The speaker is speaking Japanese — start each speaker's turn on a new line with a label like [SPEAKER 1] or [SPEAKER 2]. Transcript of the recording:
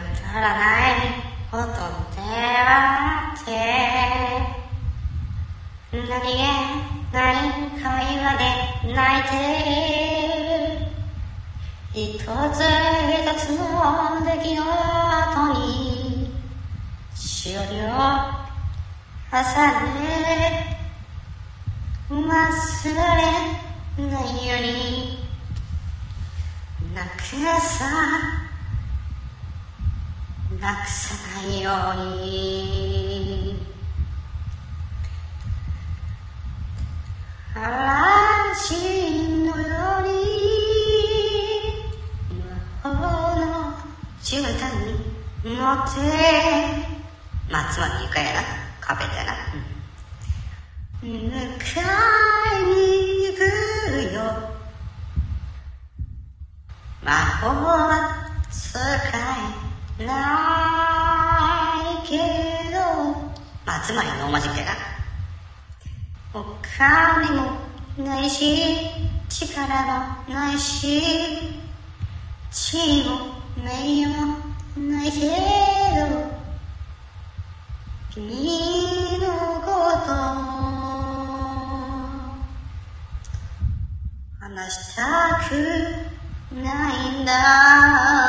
[SPEAKER 1] からないことであって何気ない会話で泣いて一つ一つの出来の後にしおりを重ね忘れないようになくさなくさないように嵐のように魔法の絨毯に乗って松本ゆか。やなカフェだな、迎えに行くよ。魔法は使えなまあつまり no magic やなお金もないし力もないし地位も名誉もないけど君のこと。話したくないんだ。